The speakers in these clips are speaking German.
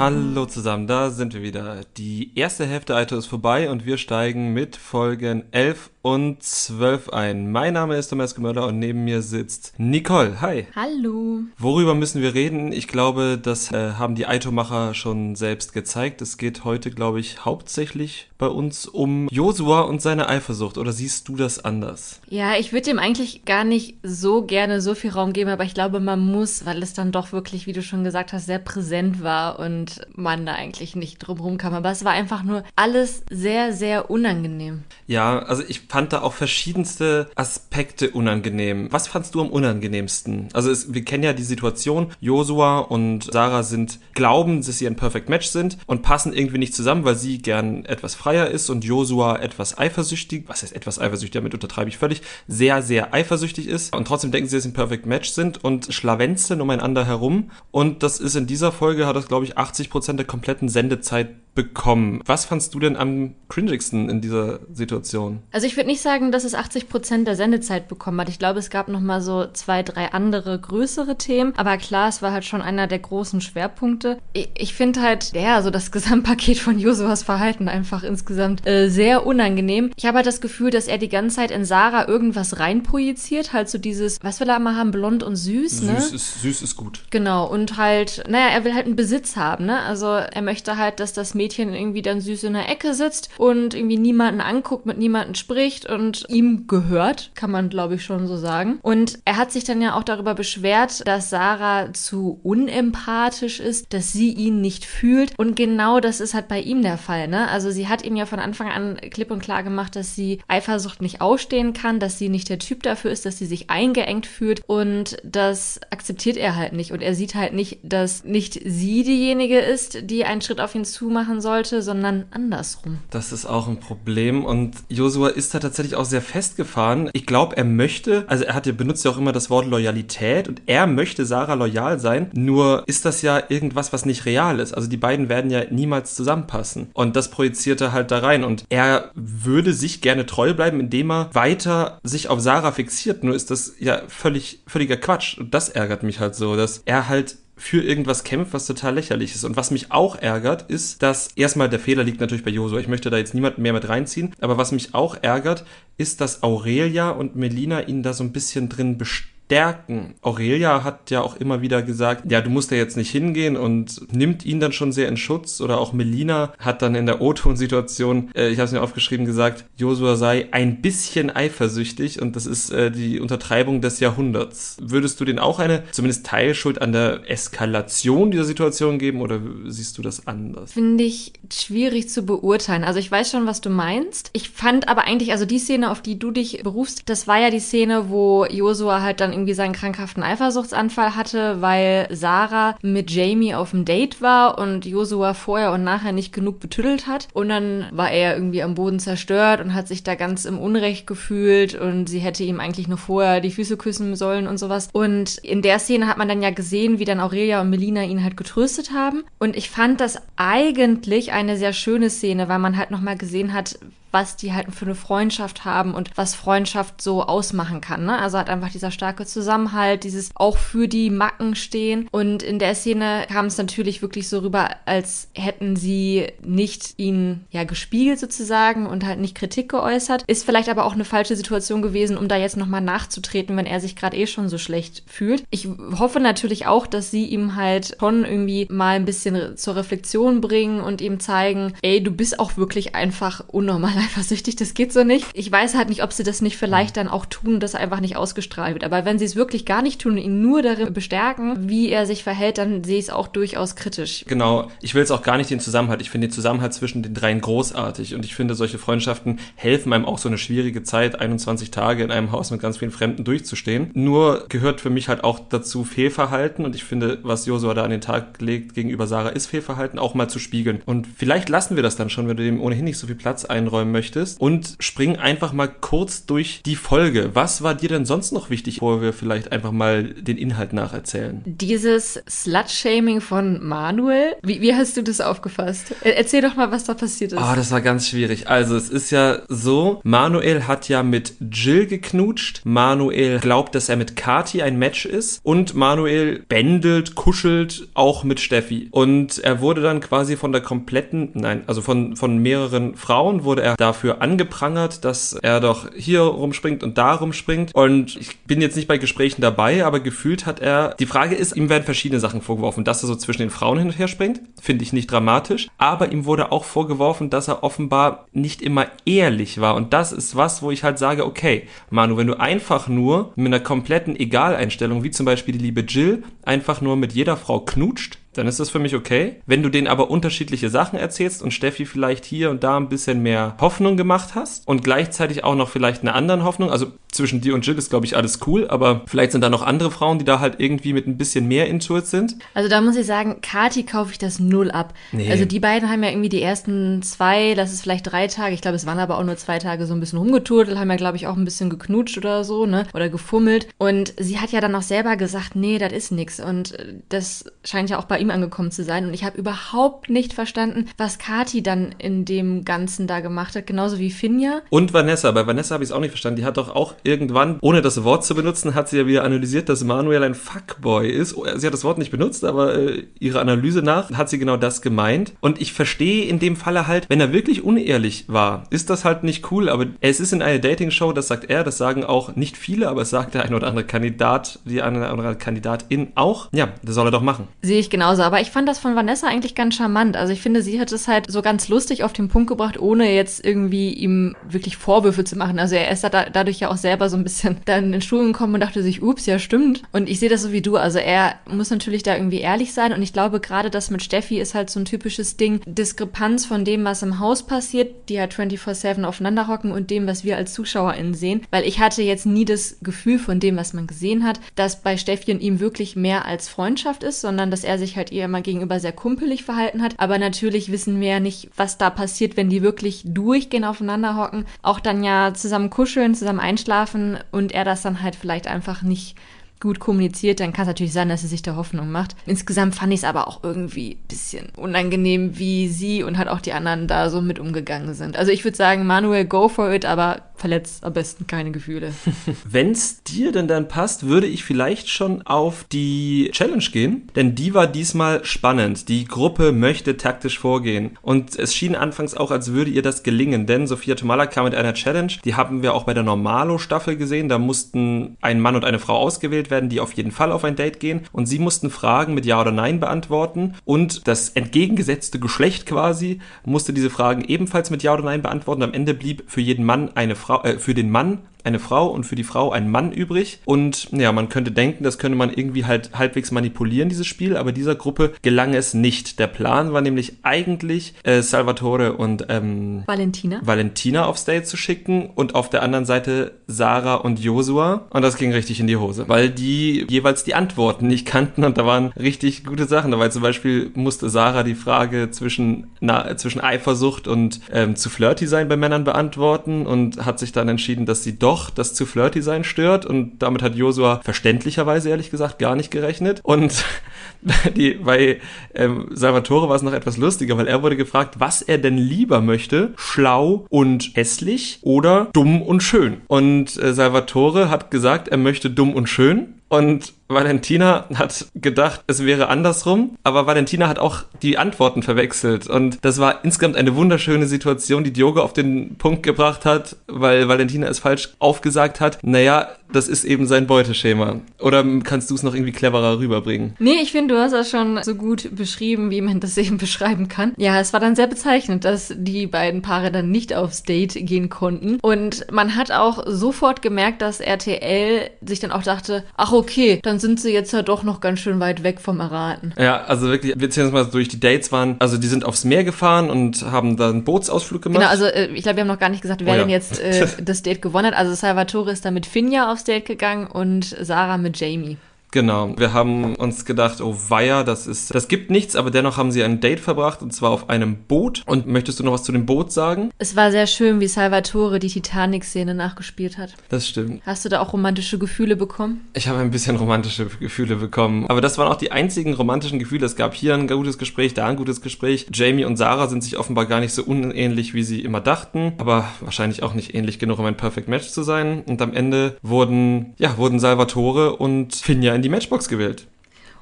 Hallo zusammen, da sind wir wieder. Die erste Hälfte Aito ist vorbei und wir steigen mit Folgen 11 und 12 ein. Mein Name ist Thomas Gemöller und neben mir sitzt Nicole. Hi. Hallo. Worüber müssen wir reden? Ich glaube, das äh, haben die Aito-Macher schon selbst gezeigt. Es geht heute, glaube ich, hauptsächlich bei uns um Josua und seine Eifersucht. Oder siehst du das anders? Ja, ich würde dem eigentlich gar nicht so gerne so viel Raum geben, aber ich glaube, man muss, weil es dann doch wirklich, wie du schon gesagt hast, sehr präsent war und man da eigentlich nicht drum kam. Aber es war einfach nur alles sehr, sehr unangenehm. Ja, also ich fand da auch verschiedenste Aspekte unangenehm. Was fandst du am unangenehmsten? Also es, wir kennen ja die Situation, Josua und Sarah sind, glauben, dass sie ein Perfect Match sind und passen irgendwie nicht zusammen, weil sie gern etwas freier ist und Josua etwas eifersüchtig, was heißt etwas eifersüchtig, damit untertreibe ich völlig, sehr, sehr eifersüchtig ist und trotzdem denken sie, dass sie ein Perfect Match sind und schlawenzeln umeinander herum und das ist in dieser Folge, hat das glaube ich 80% der kompletten Sendezeit bekommen. Was fandst du denn am cringigsten in dieser Situation? Also ich würde nicht sagen, dass es 80 Prozent der Sendezeit bekommen hat. Ich glaube, es gab noch mal so zwei, drei andere größere Themen. Aber klar, es war halt schon einer der großen Schwerpunkte. Ich, ich finde halt, ja, so das Gesamtpaket von Josuas Verhalten einfach insgesamt äh, sehr unangenehm. Ich habe halt das Gefühl, dass er die ganze Zeit in Sarah irgendwas reinprojiziert. Halt so dieses, was will er mal haben, blond und süß, ne? Süß ist, süß ist gut. Genau. Und halt, naja, er will halt einen Besitz haben, ne? Also er möchte halt, dass das Mädchen irgendwie dann süß in der Ecke sitzt und irgendwie niemanden anguckt, mit niemanden spricht und ihm gehört, kann man glaube ich schon so sagen. Und er hat sich dann ja auch darüber beschwert, dass Sarah zu unempathisch ist, dass sie ihn nicht fühlt. Und genau das ist halt bei ihm der Fall, ne? Also sie hat ihm ja von Anfang an klipp und klar gemacht, dass sie Eifersucht nicht ausstehen kann, dass sie nicht der Typ dafür ist, dass sie sich eingeengt fühlt und das akzeptiert er halt nicht. Und er sieht halt nicht, dass nicht sie diejenige ist, die einen Schritt auf ihn machen sollte, sondern andersrum. Das ist auch ein Problem und Josua ist da tatsächlich auch sehr festgefahren. Ich glaube, er möchte, also er hat ja benutzt ja auch immer das Wort Loyalität und er möchte Sarah loyal sein, nur ist das ja irgendwas, was nicht real ist. Also die beiden werden ja niemals zusammenpassen und das projiziert er halt da rein und er würde sich gerne treu bleiben, indem er weiter sich auf Sarah fixiert. Nur ist das ja völlig, völliger Quatsch und das ärgert mich halt so, dass er halt für irgendwas kämpft, was total lächerlich ist. Und was mich auch ärgert, ist, dass erstmal der Fehler liegt natürlich bei Josua. Ich möchte da jetzt niemanden mehr mit reinziehen. Aber was mich auch ärgert, ist, dass Aurelia und Melina ihn da so ein bisschen drin bestehen stärken. Aurelia hat ja auch immer wieder gesagt, ja, du musst da jetzt nicht hingehen und nimmt ihn dann schon sehr in Schutz. Oder auch Melina hat dann in der O-Ton-Situation, äh, ich habe es mir aufgeschrieben, gesagt, Josua sei ein bisschen eifersüchtig und das ist äh, die Untertreibung des Jahrhunderts. Würdest du den auch eine, zumindest Teilschuld an der Eskalation dieser Situation geben oder siehst du das anders? Finde ich schwierig zu beurteilen. Also ich weiß schon, was du meinst. Ich fand aber eigentlich, also die Szene, auf die du dich berufst, das war ja die Szene, wo Josua halt dann irgendwie seinen krankhaften Eifersuchtsanfall hatte, weil Sarah mit Jamie auf dem Date war und Josua vorher und nachher nicht genug betüttelt hat. Und dann war er irgendwie am Boden zerstört und hat sich da ganz im Unrecht gefühlt und sie hätte ihm eigentlich nur vorher die Füße küssen sollen und sowas. Und in der Szene hat man dann ja gesehen, wie dann Aurelia und Melina ihn halt getröstet haben. Und ich fand das eigentlich eine sehr schöne Szene, weil man halt nochmal gesehen hat, was die halt für eine Freundschaft haben und was Freundschaft so ausmachen kann. Ne? Also hat einfach dieser starke Zusammenhalt, dieses auch für die Macken stehen. Und in der Szene kam es natürlich wirklich so rüber, als hätten sie nicht ihn ja gespiegelt sozusagen und halt nicht Kritik geäußert. Ist vielleicht aber auch eine falsche Situation gewesen, um da jetzt nochmal nachzutreten, wenn er sich gerade eh schon so schlecht fühlt. Ich hoffe natürlich auch, dass sie ihm halt schon irgendwie mal ein bisschen zur Reflexion bringen und ihm zeigen, ey, du bist auch wirklich einfach unnormal eifersüchtig, das geht so nicht. Ich weiß halt nicht, ob sie das nicht vielleicht dann auch tun, dass er einfach nicht ausgestrahlt wird. Aber wenn sie es wirklich gar nicht tun und ihn nur darin bestärken, wie er sich verhält, dann sehe ich es auch durchaus kritisch. Genau. Ich will es auch gar nicht den Zusammenhalt. Ich finde den Zusammenhalt zwischen den dreien großartig. Und ich finde, solche Freundschaften helfen einem auch so eine schwierige Zeit, 21 Tage in einem Haus mit ganz vielen Fremden durchzustehen. Nur gehört für mich halt auch dazu Fehlverhalten. Und ich finde, was Josua da an den Tag legt gegenüber Sarah, ist Fehlverhalten, auch mal zu spiegeln. Und vielleicht lassen wir das dann schon, wenn du dem ohnehin nicht so viel Platz einräumen haben möchtest und spring einfach mal kurz durch die Folge. Was war dir denn sonst noch wichtig, bevor wir vielleicht einfach mal den Inhalt nacherzählen? Dieses Slut-Shaming von Manuel, wie, wie hast du das aufgefasst? Erzähl doch mal, was da passiert ist. Oh, das war ganz schwierig. Also, es ist ja so, Manuel hat ja mit Jill geknutscht. Manuel glaubt, dass er mit Kati ein Match ist. Und Manuel bändelt, kuschelt auch mit Steffi. Und er wurde dann quasi von der kompletten, nein, also von, von mehreren Frauen wurde er dafür angeprangert, dass er doch hier rumspringt und da rumspringt. Und ich bin jetzt nicht bei Gesprächen dabei, aber gefühlt hat er, die Frage ist, ihm werden verschiedene Sachen vorgeworfen. Dass er so zwischen den Frauen hin und her springt, finde ich nicht dramatisch. Aber ihm wurde auch vorgeworfen, dass er offenbar nicht immer ehrlich war. Und das ist was, wo ich halt sage, okay, Manu, wenn du einfach nur mit einer kompletten Egaleinstellung, wie zum Beispiel die liebe Jill, einfach nur mit jeder Frau knutscht, dann ist das für mich okay. Wenn du denen aber unterschiedliche Sachen erzählst und Steffi vielleicht hier und da ein bisschen mehr Hoffnung gemacht hast und gleichzeitig auch noch vielleicht eine andere Hoffnung, also zwischen dir und Jill ist, glaube ich, alles cool, aber vielleicht sind da noch andere Frauen, die da halt irgendwie mit ein bisschen mehr Intuit sind. Also da muss ich sagen, Kati kaufe ich das null ab. Nee. Also die beiden haben ja irgendwie die ersten zwei, das ist vielleicht drei Tage, ich glaube, es waren aber auch nur zwei Tage so ein bisschen rumgeturtelt, haben ja, glaube ich, auch ein bisschen geknutscht oder so, ne? Oder gefummelt. Und sie hat ja dann auch selber gesagt, nee, das ist nix. Und das scheint ja auch bei ihm angekommen zu sein. Und ich habe überhaupt nicht verstanden, was Kati dann in dem Ganzen da gemacht hat, genauso wie Finja. Und Vanessa, bei Vanessa habe ich es auch nicht verstanden. Die hat doch auch irgendwann, ohne das Wort zu benutzen, hat sie ja wieder analysiert, dass Manuel ein Fuckboy ist. Oh, sie hat das Wort nicht benutzt, aber äh, ihrer Analyse nach hat sie genau das gemeint. Und ich verstehe in dem Falle halt, wenn er wirklich unehrlich war, ist das halt nicht cool. Aber es ist in einer Dating-Show, das sagt er, das sagen auch nicht viele, aber es sagt der ein oder andere Kandidat, die eine oder andere Kandidatin auch. Ja, das soll er doch machen. Sehe ich genauso. Aber ich fand das von Vanessa eigentlich ganz charmant. Also ich finde, sie hat es halt so ganz lustig auf den Punkt gebracht, ohne jetzt irgendwie ihm wirklich Vorwürfe zu machen. Also er ist da dadurch ja auch selber so ein bisschen dann in den Schulen gekommen und dachte sich, ups, ja stimmt. Und ich sehe das so wie du. Also er muss natürlich da irgendwie ehrlich sein. Und ich glaube, gerade das mit Steffi ist halt so ein typisches Ding. Diskrepanz von dem, was im Haus passiert, die halt 24-7 aufeinander hocken und dem, was wir als ZuschauerInnen sehen. Weil ich hatte jetzt nie das Gefühl von dem, was man gesehen hat, dass bei Steffi und ihm wirklich mehr als Freundschaft ist, sondern dass er sich halt ihr immer gegenüber sehr kumpelig verhalten hat. Aber natürlich wissen wir ja nicht, was da passiert, wenn die wirklich durchgehend aufeinander hocken. Auch dann ja zusammen kuscheln, zusammen einschlafen und er das dann halt vielleicht einfach nicht gut kommuniziert, dann kann es natürlich sein, dass sie sich da Hoffnung macht. Insgesamt fand ich es aber auch irgendwie ein bisschen unangenehm, wie sie und halt auch die anderen da so mit umgegangen sind. Also ich würde sagen, Manuel, go for it, aber verletzt am besten keine Gefühle. Wenn es dir denn dann passt, würde ich vielleicht schon auf die Challenge gehen, denn die war diesmal spannend. Die Gruppe möchte taktisch vorgehen und es schien anfangs auch, als würde ihr das gelingen, denn Sophia Tomala kam mit einer Challenge, die haben wir auch bei der Normalo-Staffel gesehen, da mussten ein Mann und eine Frau ausgewählt werden, die auf jeden Fall auf ein Date gehen und sie mussten Fragen mit Ja oder Nein beantworten und das entgegengesetzte Geschlecht quasi musste diese Fragen ebenfalls mit Ja oder Nein beantworten. Am Ende blieb für jeden Mann eine Frau, äh, für den Mann eine Frau und für die Frau ein Mann übrig. Und ja, man könnte denken, das könnte man irgendwie halt halbwegs manipulieren, dieses Spiel, aber dieser Gruppe gelang es nicht. Der Plan war nämlich eigentlich, äh, Salvatore und ähm, Valentina. Valentina aufs Date zu schicken und auf der anderen Seite Sarah und Josua. Und das ging richtig in die Hose, weil die jeweils die Antworten nicht kannten und da waren richtig gute Sachen dabei. Zum Beispiel musste Sarah die Frage zwischen, na, zwischen Eifersucht und ähm, zu flirty sein bei Männern beantworten und hat sich dann entschieden, dass sie doch doch das zu flirty sein stört. Und damit hat Josua verständlicherweise ehrlich gesagt gar nicht gerechnet. Und die, bei ähm, Salvatore war es noch etwas lustiger, weil er wurde gefragt, was er denn lieber möchte, schlau und hässlich oder dumm und schön. Und äh, Salvatore hat gesagt, er möchte dumm und schön und Valentina hat gedacht, es wäre andersrum, aber Valentina hat auch die Antworten verwechselt. Und das war insgesamt eine wunderschöne Situation, die Diogo auf den Punkt gebracht hat, weil Valentina es falsch aufgesagt hat. Naja, das ist eben sein Beuteschema. Oder kannst du es noch irgendwie cleverer rüberbringen? Nee, ich finde, du hast das schon so gut beschrieben, wie man das eben beschreiben kann. Ja, es war dann sehr bezeichnend, dass die beiden Paare dann nicht aufs Date gehen konnten. Und man hat auch sofort gemerkt, dass RTL sich dann auch dachte, ach okay, dann sind sie jetzt ja doch noch ganz schön weit weg vom Erraten. Ja, also wirklich, wir zählen mal durch die Dates waren, also die sind aufs Meer gefahren und haben dann einen Bootsausflug gemacht. Genau, also äh, ich glaube, wir haben noch gar nicht gesagt, wer oh ja. denn jetzt äh, das Date gewonnen hat. Also Salvatore ist da mit Finja aufs Date gegangen und Sarah mit Jamie. Genau. Wir haben uns gedacht, oh weia, das ist, das gibt nichts, aber dennoch haben sie ein Date verbracht und zwar auf einem Boot. Und möchtest du noch was zu dem Boot sagen? Es war sehr schön, wie Salvatore die Titanic-Szene nachgespielt hat. Das stimmt. Hast du da auch romantische Gefühle bekommen? Ich habe ein bisschen romantische Gefühle bekommen. Aber das waren auch die einzigen romantischen Gefühle. Es gab hier ein gutes Gespräch, da ein gutes Gespräch. Jamie und Sarah sind sich offenbar gar nicht so unähnlich, wie sie immer dachten. Aber wahrscheinlich auch nicht ähnlich genug, um ein Perfect Match zu sein. Und am Ende wurden, ja, wurden Salvatore und Finja in die Matchbox gewählt.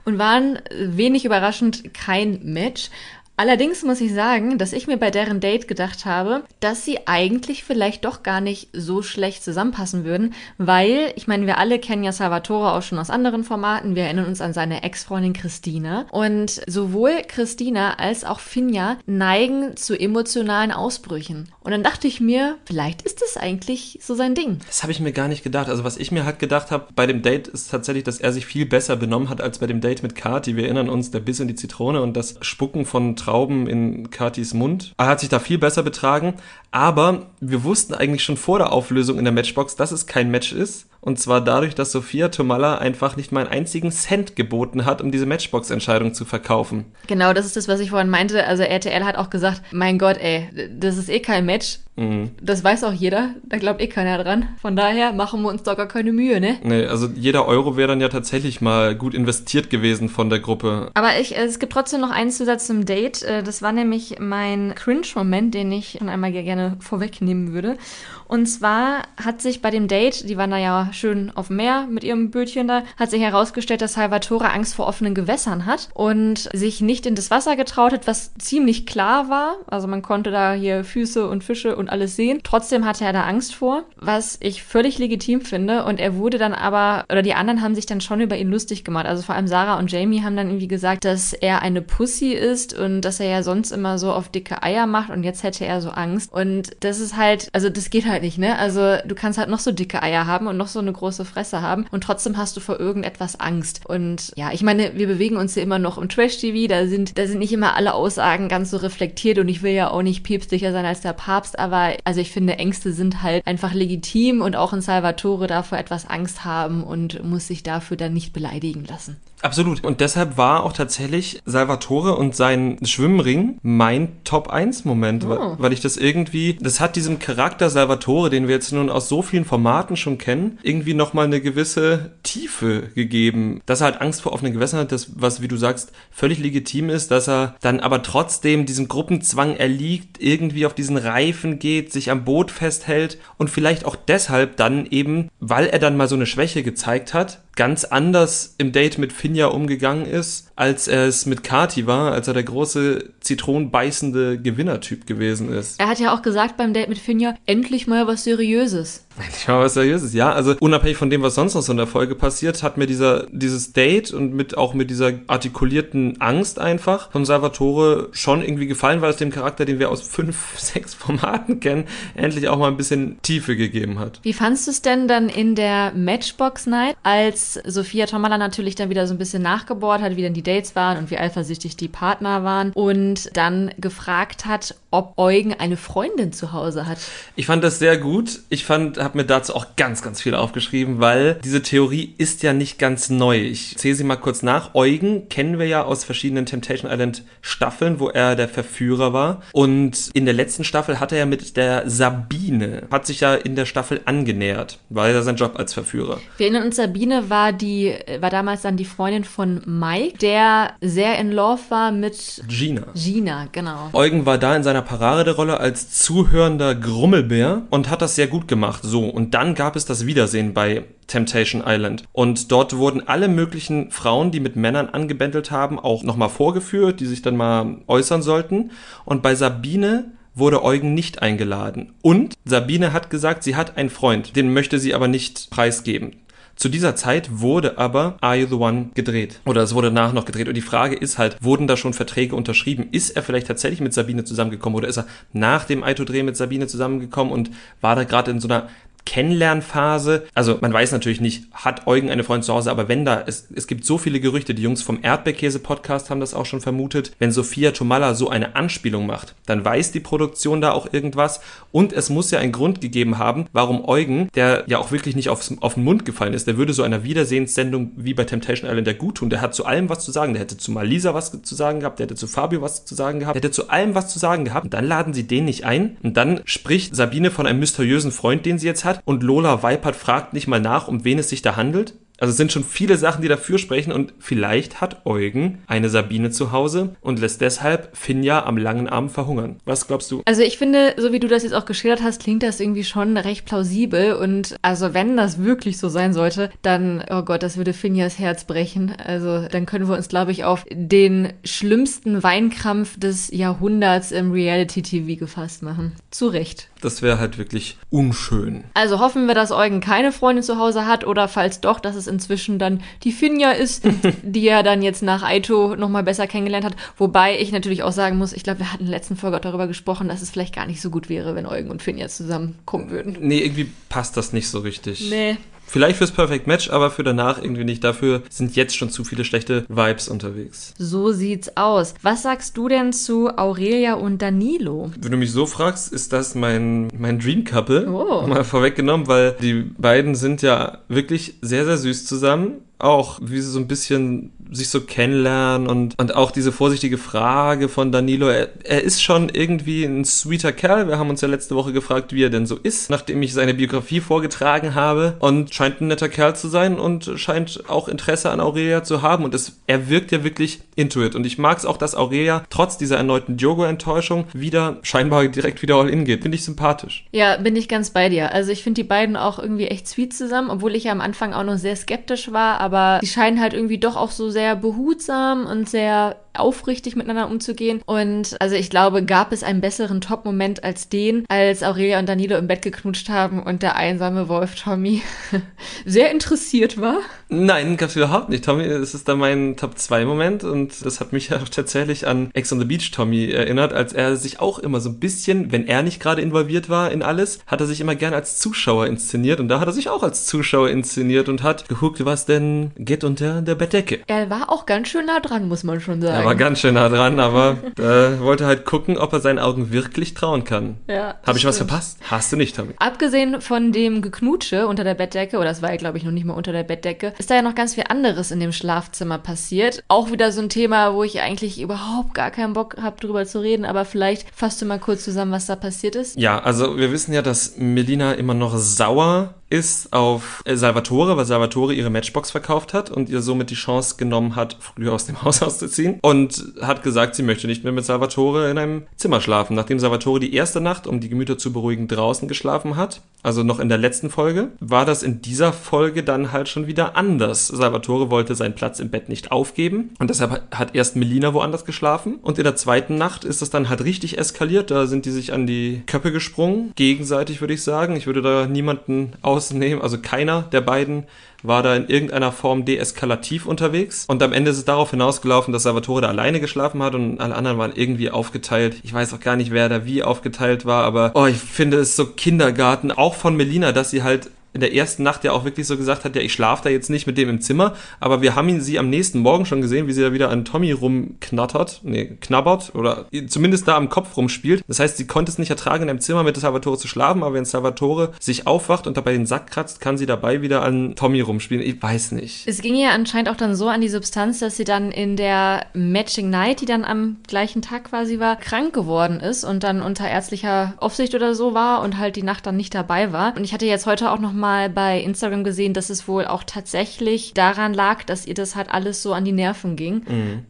Und waren wenig überraschend kein Match. Allerdings muss ich sagen, dass ich mir bei deren Date gedacht habe, dass sie eigentlich vielleicht doch gar nicht so schlecht zusammenpassen würden, weil, ich meine, wir alle kennen ja Salvatore auch schon aus anderen Formaten. Wir erinnern uns an seine Ex-Freundin Christina. Und sowohl Christina als auch Finja neigen zu emotionalen Ausbrüchen. Und dann dachte ich mir, vielleicht ist das eigentlich so sein Ding. Das habe ich mir gar nicht gedacht. Also was ich mir halt gedacht habe bei dem Date ist tatsächlich, dass er sich viel besser benommen hat als bei dem Date mit Kati. Wir erinnern uns, der Biss in die Zitrone und das Spucken von Trauben in Katis Mund. Er hat sich da viel besser betragen, aber wir wussten eigentlich schon vor der Auflösung in der Matchbox, dass es kein Match ist. Und zwar dadurch, dass Sophia Tomalla einfach nicht mal einen einzigen Cent geboten hat, um diese Matchbox-Entscheidung zu verkaufen. Genau, das ist das, was ich vorhin meinte. Also RTL hat auch gesagt, mein Gott, ey, das ist eh kein Match. Mhm. Das weiß auch jeder. Da glaubt eh keiner dran. Von daher machen wir uns doch gar keine Mühe, ne? Nee, also jeder Euro wäre dann ja tatsächlich mal gut investiert gewesen von der Gruppe. Aber ich, es gibt trotzdem noch einen Zusatz zum Date. Äh, das war nämlich mein Cringe-Moment, den ich schon einmal gerne vorwegnehmen würde. Und zwar hat sich bei dem Date, die waren da ja schön auf dem Meer mit ihrem Bötchen da, hat sich herausgestellt, dass Salvatore Angst vor offenen Gewässern hat und sich nicht in das Wasser getraut hat, was ziemlich klar war. Also man konnte da hier Füße und Fische und alles sehen. Trotzdem hatte er da Angst vor, was ich völlig legitim finde. Und er wurde dann aber, oder die anderen haben sich dann schon über ihn lustig gemacht. Also vor allem Sarah und Jamie haben dann irgendwie gesagt, dass er eine Pussy ist und dass er ja sonst immer so auf dicke Eier macht und jetzt hätte er so Angst. Und das ist halt, also das geht halt nicht, ne? Also du kannst halt noch so dicke Eier haben und noch so eine große Fresse haben. Und trotzdem hast du vor irgendetwas Angst. Und ja, ich meine, wir bewegen uns ja immer noch im Trash-TV, da sind, da sind nicht immer alle Aussagen ganz so reflektiert. Und ich will ja auch nicht päpstlicher sein als der Papst, aber also ich finde, Ängste sind halt einfach legitim. Und auch ein Salvatore darf vor etwas Angst haben und muss sich dafür dann nicht beleidigen lassen. Absolut. Und deshalb war auch tatsächlich Salvatore und sein Schwimmring mein Top 1 Moment, oh. weil ich das irgendwie, das hat diesem Charakter Salvatore, den wir jetzt nun aus so vielen Formaten schon kennen, irgendwie nochmal eine gewisse Tiefe gegeben. Dass er halt Angst vor offenen Gewässern hat, das, was, wie du sagst, völlig legitim ist, dass er dann aber trotzdem diesem Gruppenzwang erliegt, irgendwie auf diesen Reifen geht, sich am Boot festhält und vielleicht auch deshalb dann eben, weil er dann mal so eine Schwäche gezeigt hat, ganz anders im Date mit Finja umgegangen ist, als er es mit Kati war, als er der große zitronenbeißende Gewinnertyp gewesen ist. Er hat ja auch gesagt beim Date mit Finja, endlich mal was Seriöses. Endlich mal was Seriöses, ja. Also unabhängig von dem, was sonst noch so in der Folge passiert, hat mir dieser, dieses Date und mit auch mit dieser artikulierten Angst einfach von Salvatore schon irgendwie gefallen, weil es dem Charakter, den wir aus fünf, sechs Formaten kennen, endlich auch mal ein bisschen Tiefe gegeben hat. Wie fandst du es denn dann in der Matchbox Night, als Sophia Tomala natürlich dann wieder so ein bisschen nachgebohrt hat, wie denn die Dates waren und wie eifersüchtig die Partner waren und dann gefragt hat, ob Eugen eine Freundin zu Hause hat. Ich fand das sehr gut. Ich fand, habe mir dazu auch ganz, ganz viel aufgeschrieben, weil diese Theorie ist ja nicht ganz neu. Ich zähle sie mal kurz nach. Eugen kennen wir ja aus verschiedenen Temptation Island Staffeln, wo er der Verführer war. Und in der letzten Staffel hat er ja mit der Sabine, hat sich ja in der Staffel angenähert, weil er sein Job als Verführer. Wir erinnern uns, Sabine war die, war damals dann die Freundin von Mike, der sehr in Love war mit Gina. Gina, genau. Eugen war da in seiner Paraderolle als zuhörender Grummelbär und hat das sehr gut gemacht. So, und dann gab es das Wiedersehen bei Temptation Island. Und dort wurden alle möglichen Frauen, die mit Männern angebändelt haben, auch nochmal vorgeführt, die sich dann mal äußern sollten. Und bei Sabine wurde Eugen nicht eingeladen. Und Sabine hat gesagt, sie hat einen Freund, den möchte sie aber nicht preisgeben. Zu dieser Zeit wurde aber Are You the One gedreht. Oder es wurde danach noch gedreht. Und die Frage ist halt, wurden da schon Verträge unterschrieben? Ist er vielleicht tatsächlich mit Sabine zusammengekommen oder ist er nach dem Aito-Dreh mit Sabine zusammengekommen und war da gerade in so einer Kennenlernphase. Also man weiß natürlich nicht, hat Eugen eine Freundin zu Hause, aber wenn da, es, es gibt so viele Gerüchte, die Jungs vom Erdbeerkäse-Podcast haben das auch schon vermutet, wenn Sophia Tomalla so eine Anspielung macht, dann weiß die Produktion da auch irgendwas. Und es muss ja einen Grund gegeben haben, warum Eugen, der ja auch wirklich nicht aufs, auf den Mund gefallen ist, der würde so einer Wiedersehenssendung wie bei Temptation Island der gut tun, der hat zu allem was zu sagen, der hätte zu Malisa was zu sagen gehabt, der hätte zu Fabio was zu sagen gehabt, der hätte zu allem was zu sagen gehabt. Und dann laden sie den nicht ein. Und dann spricht Sabine von einem mysteriösen Freund, den sie jetzt hat und Lola Weipert fragt nicht mal nach, um wen es sich da handelt. Also es sind schon viele Sachen, die dafür sprechen und vielleicht hat Eugen eine Sabine zu Hause und lässt deshalb Finja am langen Arm verhungern. Was glaubst du? Also ich finde, so wie du das jetzt auch geschildert hast, klingt das irgendwie schon recht plausibel und also wenn das wirklich so sein sollte, dann, oh Gott, das würde Finjas Herz brechen. Also dann können wir uns, glaube ich, auf den schlimmsten Weinkrampf des Jahrhunderts im Reality-TV gefasst machen. Zu Recht. Das wäre halt wirklich unschön. Also hoffen wir, dass Eugen keine Freundin zu Hause hat oder falls doch, dass es inzwischen dann die Finja ist, die er dann jetzt nach Aito nochmal besser kennengelernt hat. Wobei ich natürlich auch sagen muss, ich glaube, wir hatten in der letzten Folge auch darüber gesprochen, dass es vielleicht gar nicht so gut wäre, wenn Eugen und Finja zusammenkommen würden. Nee, irgendwie passt das nicht so richtig. Nee. Vielleicht fürs Perfect Match, aber für danach irgendwie nicht. Dafür sind jetzt schon zu viele schlechte Vibes unterwegs. So sieht's aus. Was sagst du denn zu Aurelia und Danilo? Wenn du mich so fragst, ist das mein, mein Dream Couple. Oh. Mal vorweggenommen, weil die beiden sind ja wirklich sehr, sehr süß zusammen. Auch wie sie so ein bisschen sich so kennenlernen und, und auch diese vorsichtige Frage von Danilo. Er, er ist schon irgendwie ein sweeter Kerl. Wir haben uns ja letzte Woche gefragt, wie er denn so ist, nachdem ich seine Biografie vorgetragen habe. Und scheint ein netter Kerl zu sein und scheint auch Interesse an Aurelia zu haben. Und es, er wirkt ja wirklich intuit. Und ich mag es auch, dass Aurelia trotz dieser erneuten Diogo-Enttäuschung wieder scheinbar direkt wieder all in geht. Finde ich sympathisch. Ja, bin ich ganz bei dir. Also ich finde die beiden auch irgendwie echt sweet zusammen, obwohl ich ja am Anfang auch noch sehr skeptisch war, aber die scheinen halt irgendwie doch auch so sehr behutsam und sehr aufrichtig miteinander umzugehen. Und also ich glaube, gab es einen besseren Top-Moment als den, als Aurelia und Danilo im Bett geknutscht haben und der einsame Wolf Tommy sehr interessiert war. Nein, gab's überhaupt nicht. Tommy, das ist dann mein Top-2-Moment und das hat mich ja tatsächlich an Ex on the Beach Tommy erinnert, als er sich auch immer so ein bisschen, wenn er nicht gerade involviert war in alles, hat er sich immer gerne als Zuschauer inszeniert und da hat er sich auch als Zuschauer inszeniert und hat geguckt, was denn geht unter der Bettdecke. Er war auch ganz schön nah dran, muss man schon sagen. Er war ganz schön nah dran, aber er wollte halt gucken, ob er seinen Augen wirklich trauen kann. Ja, Habe ich was stimmt. verpasst? Hast du nicht, Tommy. Abgesehen von dem Geknutsche unter der Bettdecke, oder das war ja, glaube ich, noch nicht mal unter der Bettdecke, ist da ja noch ganz viel anderes in dem Schlafzimmer passiert. Auch wieder so ein Thema, wo ich eigentlich überhaupt gar keinen Bock habe, drüber zu reden, aber vielleicht fasst du mal kurz zusammen, was da passiert ist. Ja, also wir wissen ja, dass Melina immer noch sauer ist auf äh, Salvatore, weil Salvatore ihre Matchbox verkauft hat und ihr somit die Chance genommen hat, früher aus dem Haus auszuziehen und hat gesagt, sie möchte nicht mehr mit Salvatore in einem Zimmer schlafen. Nachdem Salvatore die erste Nacht, um die Gemüter zu beruhigen, draußen geschlafen hat, also noch in der letzten Folge, war das in dieser Folge dann halt schon wieder anders. Salvatore wollte seinen Platz im Bett nicht aufgeben und deshalb hat erst Melina woanders geschlafen und in der zweiten Nacht ist es dann halt richtig eskaliert. Da sind die sich an die Köppe gesprungen, gegenseitig würde ich sagen. Ich würde da niemanden ausnehmen, also keiner der beiden war da in irgendeiner Form deeskalativ unterwegs. Und am Ende ist es darauf hinausgelaufen, dass Salvatore da alleine geschlafen hat und alle anderen waren irgendwie aufgeteilt. Ich weiß auch gar nicht, wer da wie aufgeteilt war, aber oh, ich finde es so Kindergarten, auch von Melina, dass sie halt in der ersten Nacht ja auch wirklich so gesagt hat, ja, ich schlafe da jetzt nicht mit dem im Zimmer, aber wir haben ihn sie am nächsten Morgen schon gesehen, wie sie da wieder an Tommy rumknattert, nee, knabbert oder zumindest da am Kopf rumspielt. Das heißt, sie konnte es nicht ertragen, in einem Zimmer mit Salvatore zu schlafen, aber wenn Salvatore sich aufwacht und dabei den Sack kratzt, kann sie dabei wieder an Tommy rumspielen. Ich weiß nicht. Es ging ja anscheinend auch dann so an die Substanz, dass sie dann in der Matching Night, die dann am gleichen Tag quasi war, krank geworden ist und dann unter ärztlicher Aufsicht oder so war und halt die Nacht dann nicht dabei war. Und ich hatte jetzt heute auch noch mal bei Instagram gesehen, dass es wohl auch tatsächlich daran lag, dass ihr das halt alles so an die Nerven ging.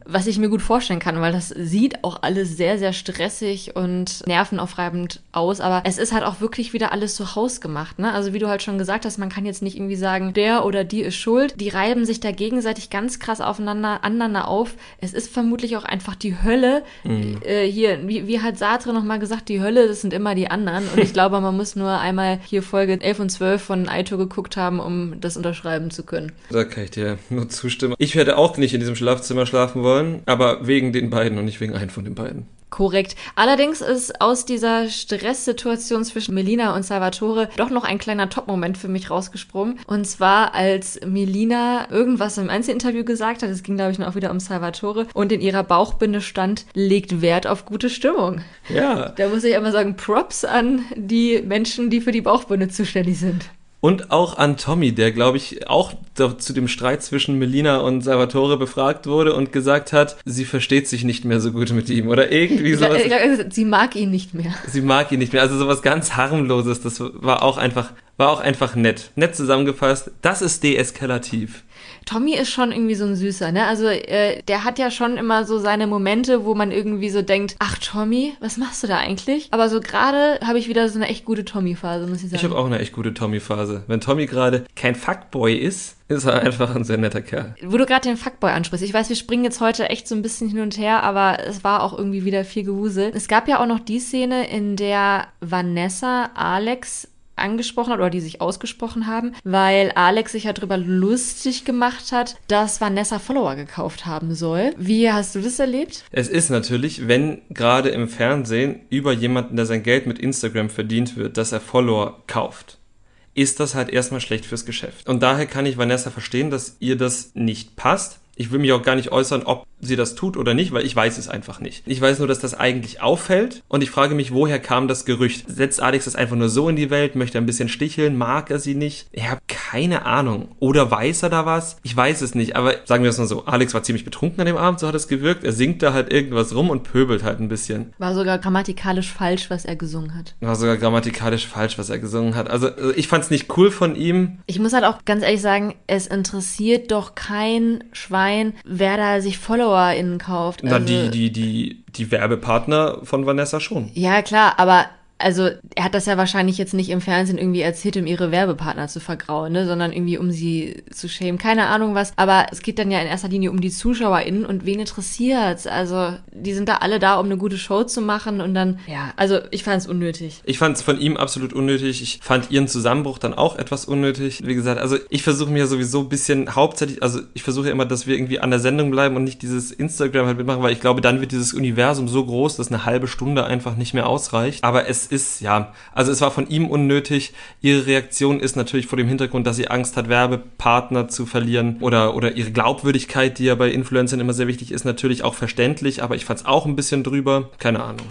Was ich mir gut vorstellen kann, weil das sieht auch alles sehr, sehr stressig und nervenaufreibend aus. Aber es ist halt auch wirklich wieder alles so hausgemacht. Ne? Also wie du halt schon gesagt hast, man kann jetzt nicht irgendwie sagen, der oder die ist schuld. Die reiben sich da gegenseitig ganz krass aufeinander aneinander auf. Es ist vermutlich auch einfach die Hölle. Äh, hier, wie, wie hat Sartre nochmal gesagt, die Hölle, das sind immer die anderen. Und ich glaube, man muss nur einmal hier Folge 11 und 12 von Aito geguckt haben, um das unterschreiben zu können. Da kann ich dir nur zustimmen. Ich werde auch nicht in diesem Schlafzimmer schlafen wollen, aber wegen den beiden und nicht wegen einem von den beiden. Korrekt. Allerdings ist aus dieser Stresssituation zwischen Melina und Salvatore doch noch ein kleiner Top-Moment für mich rausgesprungen. Und zwar, als Melina irgendwas im Einzelinterview gesagt hat, es ging, glaube ich, auch wieder um Salvatore, und in ihrer Bauchbinde stand, legt Wert auf gute Stimmung. Ja. Da muss ich einmal sagen, Props an die Menschen, die für die Bauchbinde zuständig sind. Und auch an Tommy, der, glaube ich, auch zu dem Streit zwischen Melina und Salvatore befragt wurde und gesagt hat, sie versteht sich nicht mehr so gut mit ihm oder irgendwie sowas. Sie mag ihn nicht mehr. Sie mag ihn nicht mehr. Also sowas ganz harmloses, das war auch einfach, war auch einfach nett. Nett zusammengefasst. Das ist deeskalativ. Tommy ist schon irgendwie so ein Süßer, ne? Also äh, der hat ja schon immer so seine Momente, wo man irgendwie so denkt, ach Tommy, was machst du da eigentlich? Aber so gerade habe ich wieder so eine echt gute Tommy-Phase, muss ich sagen. Ich habe auch eine echt gute Tommy-Phase. Wenn Tommy gerade kein Fuckboy ist, ist er einfach ein sehr netter Kerl. Wo du gerade den Fuckboy ansprichst. Ich weiß, wir springen jetzt heute echt so ein bisschen hin und her, aber es war auch irgendwie wieder viel Gewusel. Es gab ja auch noch die Szene, in der Vanessa Alex angesprochen hat oder die sich ausgesprochen haben, weil Alex sich ja darüber lustig gemacht hat, dass Vanessa Follower gekauft haben soll. Wie hast du das erlebt? Es ist natürlich, wenn gerade im Fernsehen über jemanden, der sein Geld mit Instagram verdient wird, dass er Follower kauft ist das halt erstmal schlecht fürs Geschäft. Und daher kann ich Vanessa verstehen, dass ihr das nicht passt. Ich will mich auch gar nicht äußern, ob sie das tut oder nicht, weil ich weiß es einfach nicht. Ich weiß nur, dass das eigentlich auffällt und ich frage mich, woher kam das Gerücht? Setzt Alex das einfach nur so in die Welt, möchte ein bisschen sticheln, mag er sie nicht? Ich habe keine Ahnung. Oder weiß er da was? Ich weiß es nicht, aber sagen wir es mal so, Alex war ziemlich betrunken an dem Abend, so hat es gewirkt. Er singt da halt irgendwas rum und pöbelt halt ein bisschen. War sogar grammatikalisch falsch, was er gesungen hat. War sogar grammatikalisch falsch, was er gesungen hat. Also äh, ich fand es nicht cool von ihm. Ich muss halt auch ganz ehrlich sagen, es interessiert doch kein Schwein, wer da sich Follower FollowerInnen kauft. Also, Na, die, die, die, die Werbepartner von Vanessa schon. Ja, klar, aber also er hat das ja wahrscheinlich jetzt nicht im Fernsehen irgendwie erzählt, um ihre Werbepartner zu vergrauen, ne, sondern irgendwie um sie zu schämen. Keine Ahnung was, aber es geht dann ja in erster Linie um die ZuschauerInnen und wen interessiert's? Also, die sind da alle da, um eine gute Show zu machen und dann, ja, also ich fand's unnötig. Ich fand's von ihm absolut unnötig. Ich fand ihren Zusammenbruch dann auch etwas unnötig. Wie gesagt, also ich versuche mir sowieso ein bisschen hauptsächlich, also ich versuche ja immer, dass wir irgendwie an der Sendung bleiben und nicht dieses Instagram halt mitmachen, weil ich glaube, dann wird dieses Universum so groß, dass eine halbe Stunde einfach nicht mehr ausreicht. Aber es ist, ja, also es war von ihm unnötig. Ihre Reaktion ist natürlich vor dem Hintergrund, dass sie Angst hat, Werbepartner zu verlieren oder, oder ihre Glaubwürdigkeit, die ja bei Influencern immer sehr wichtig ist, natürlich auch verständlich, aber ich fand es auch ein bisschen drüber. Keine Ahnung.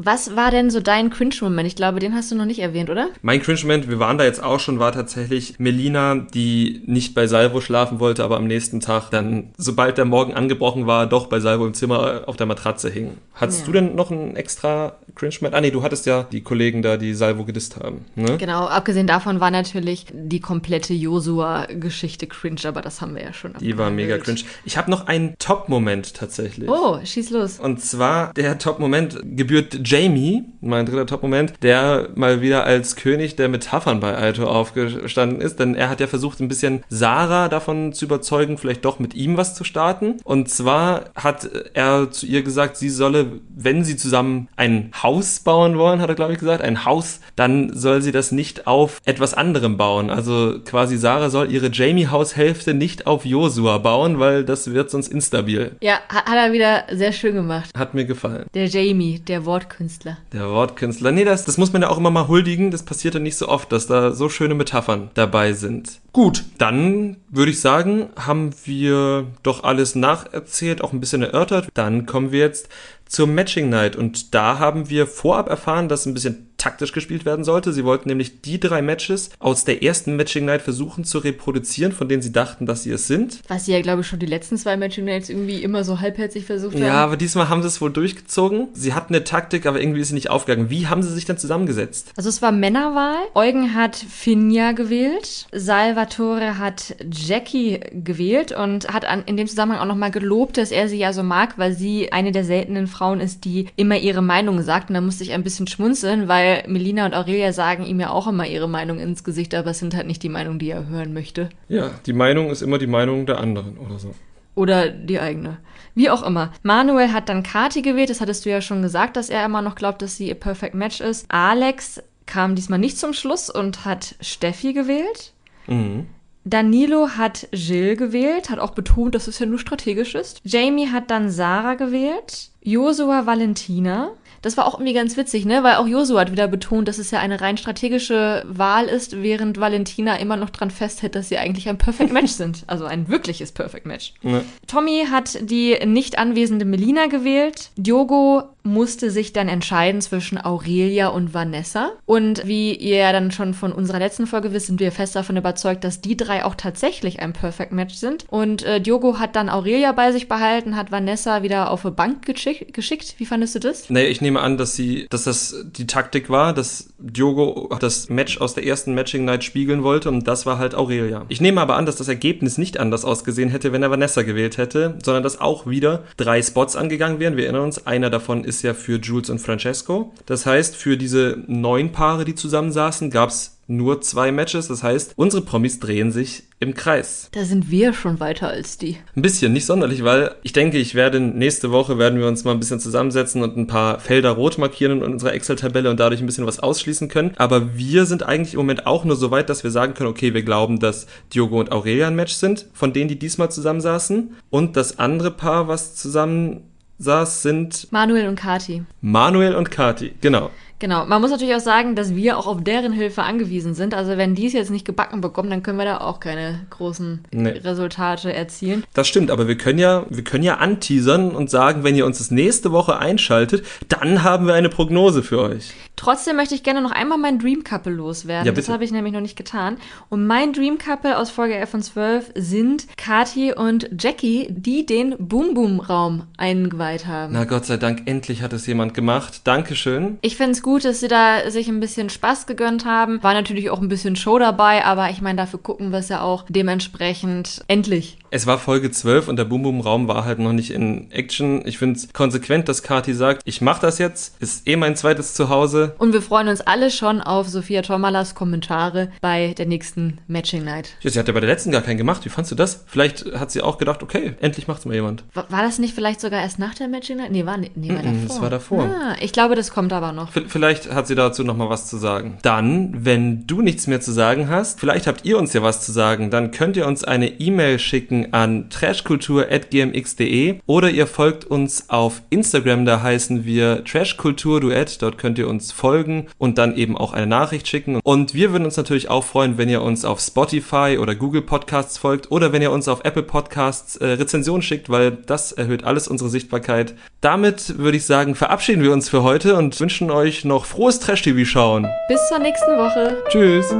Was war denn so dein Cringe-Moment? Ich glaube, den hast du noch nicht erwähnt, oder? Mein Cringe-Moment, wir waren da jetzt auch schon, war tatsächlich Melina, die nicht bei Salvo schlafen wollte, aber am nächsten Tag dann, sobald der Morgen angebrochen war, doch bei Salvo im Zimmer auf der Matratze hing. Hattest ja. du denn noch einen extra Cringe-Moment? Ah nee, du hattest ja die Kollegen da, die Salvo gedisst haben. Ne? Genau, abgesehen davon war natürlich die komplette Josua-Geschichte cringe, aber das haben wir ja schon. Die war mega cringe. Ich habe noch einen Top-Moment tatsächlich. Oh, schieß los. Und zwar, der Top-Moment gebührt Jamie, mein dritter Top-Moment, der mal wieder als König der Metaphern bei Aito aufgestanden ist, denn er hat ja versucht, ein bisschen Sarah davon zu überzeugen, vielleicht doch mit ihm was zu starten. Und zwar hat er zu ihr gesagt, sie solle, wenn sie zusammen ein Haus bauen wollen, hat er glaube ich gesagt, ein Haus, dann soll sie das nicht auf etwas anderem bauen. Also quasi Sarah soll ihre Jamie-Haushälfte nicht auf Josua bauen, weil das wird sonst instabil. Ja, hat er wieder sehr schön gemacht. Hat mir gefallen. Der Jamie, der Wortkünstler. Wortkünstler. Der Wortkünstler. Nee, das, das muss man ja auch immer mal huldigen. Das passiert ja nicht so oft, dass da so schöne Metaphern dabei sind. Gut, dann würde ich sagen, haben wir doch alles nacherzählt, auch ein bisschen erörtert. Dann kommen wir jetzt zur Matching Night und da haben wir vorab erfahren, dass ein bisschen taktisch gespielt werden sollte. Sie wollten nämlich die drei Matches aus der ersten Matching Night versuchen zu reproduzieren, von denen sie dachten, dass sie es sind. Was sie ja, glaube ich, schon die letzten zwei Matching Nights irgendwie immer so halbherzig versucht haben. Ja, aber diesmal haben sie es wohl durchgezogen. Sie hatten eine Taktik, aber irgendwie ist sie nicht aufgegangen. Wie haben sie sich dann zusammengesetzt? Also es war Männerwahl. Eugen hat Finja gewählt. Salvatore hat Jackie gewählt und hat an, in dem Zusammenhang auch nochmal gelobt, dass er sie ja so mag, weil sie eine der seltenen Frauen ist, die immer ihre Meinung sagt. Und da musste ich ein bisschen schmunzeln, weil Melina und Aurelia sagen ihm ja auch immer ihre Meinung ins Gesicht, aber es sind halt nicht die Meinungen, die er hören möchte. Ja, die Meinung ist immer die Meinung der anderen oder so. Oder die eigene. Wie auch immer. Manuel hat dann Kati gewählt, das hattest du ja schon gesagt, dass er immer noch glaubt, dass sie ihr Perfect Match ist. Alex kam diesmal nicht zum Schluss und hat Steffi gewählt. Mhm. Danilo hat Jill gewählt, hat auch betont, dass es ja nur strategisch ist. Jamie hat dann Sarah gewählt. Josua Valentina. Das war auch irgendwie ganz witzig, ne? Weil auch Josu hat wieder betont, dass es ja eine rein strategische Wahl ist, während Valentina immer noch dran festhält, dass sie eigentlich ein Perfect Match sind. Also ein wirkliches Perfect Match. Ja. Tommy hat die nicht anwesende Melina gewählt. Diogo musste sich dann entscheiden zwischen Aurelia und Vanessa. Und wie ihr ja dann schon von unserer letzten Folge wisst, sind wir fest davon überzeugt, dass die drei auch tatsächlich ein Perfect Match sind. Und äh, Diogo hat dann Aurelia bei sich behalten, hat Vanessa wieder auf eine Bank geschick geschickt. Wie fandest du das? Nee, ich nehme an, dass sie, dass das die Taktik war, dass Diogo das Match aus der ersten Matching Night spiegeln wollte und das war halt Aurelia. Ich nehme aber an, dass das Ergebnis nicht anders ausgesehen hätte, wenn er Vanessa gewählt hätte, sondern dass auch wieder drei Spots angegangen wären. Wir erinnern uns, einer davon ist ja für Jules und Francesco. Das heißt, für diese neun Paare, die zusammensaßen, gab es nur zwei Matches. Das heißt, unsere Promis drehen sich im Kreis. Da sind wir schon weiter als die. Ein bisschen, nicht sonderlich, weil ich denke, ich werde nächste Woche werden wir uns mal ein bisschen zusammensetzen und ein paar Felder rot markieren in unserer Excel-Tabelle und dadurch ein bisschen was ausschließen können. Aber wir sind eigentlich im Moment auch nur so weit, dass wir sagen können, okay, wir glauben, dass Diogo und Aurelia ein Match sind, von denen die diesmal zusammensaßen. Und das andere Paar, was zusammen saß, sind Manuel und Kati. Manuel und Kati, genau. Genau, man muss natürlich auch sagen, dass wir auch auf deren Hilfe angewiesen sind. Also wenn die es jetzt nicht gebacken bekommen, dann können wir da auch keine großen nee. Resultate erzielen. Das stimmt, aber wir können ja, wir können ja anteasern und sagen, wenn ihr uns das nächste Woche einschaltet, dann haben wir eine Prognose für euch. Trotzdem möchte ich gerne noch einmal mein Dream Couple loswerden. Ja, das habe ich nämlich noch nicht getan. Und mein Dream Couple aus Folge 11 und 12 sind Kati und Jackie, die den Boom Boom Raum eingeweiht haben. Na Gott sei Dank, endlich hat es jemand gemacht. Dankeschön. Ich finde es gut, dass sie da sich ein bisschen Spaß gegönnt haben. War natürlich auch ein bisschen Show dabei, aber ich meine, dafür gucken wir es ja auch dementsprechend endlich. Es war Folge 12 und der Boom Boom Raum war halt noch nicht in Action. Ich finde es konsequent, dass Kati sagt, ich mache das jetzt, ist eh mein zweites Zuhause. Und wir freuen uns alle schon auf Sophia Tomalas Kommentare bei der nächsten Matching Night. Ja, sie hat ja bei der letzten gar keinen gemacht. Wie fandst du das? Vielleicht hat sie auch gedacht, okay, endlich macht's mal jemand. War, war das nicht vielleicht sogar erst nach der Matching Night? Nee, war, nee, war davor. Das war davor. Ah, ich glaube, das kommt aber noch. V vielleicht hat sie dazu noch mal was zu sagen. Dann, wenn du nichts mehr zu sagen hast, vielleicht habt ihr uns ja was zu sagen, dann könnt ihr uns eine E-Mail schicken an trash trashkultur.gmx.de oder ihr folgt uns auf Instagram, da heißen wir Trashkulturduett. Dort könnt ihr uns folgen und dann eben auch eine Nachricht schicken. Und wir würden uns natürlich auch freuen, wenn ihr uns auf Spotify oder Google Podcasts folgt oder wenn ihr uns auf Apple Podcasts äh, Rezensionen schickt, weil das erhöht alles unsere Sichtbarkeit. Damit würde ich sagen, verabschieden wir uns für heute und wünschen euch noch frohes Trash-TV-Schauen. Bis zur nächsten Woche. Tschüss.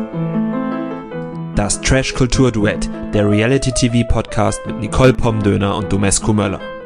Das Trash-Kultur-Duett, der Reality-TV-Podcast mit Nicole Pomdöner und Domescu Möller.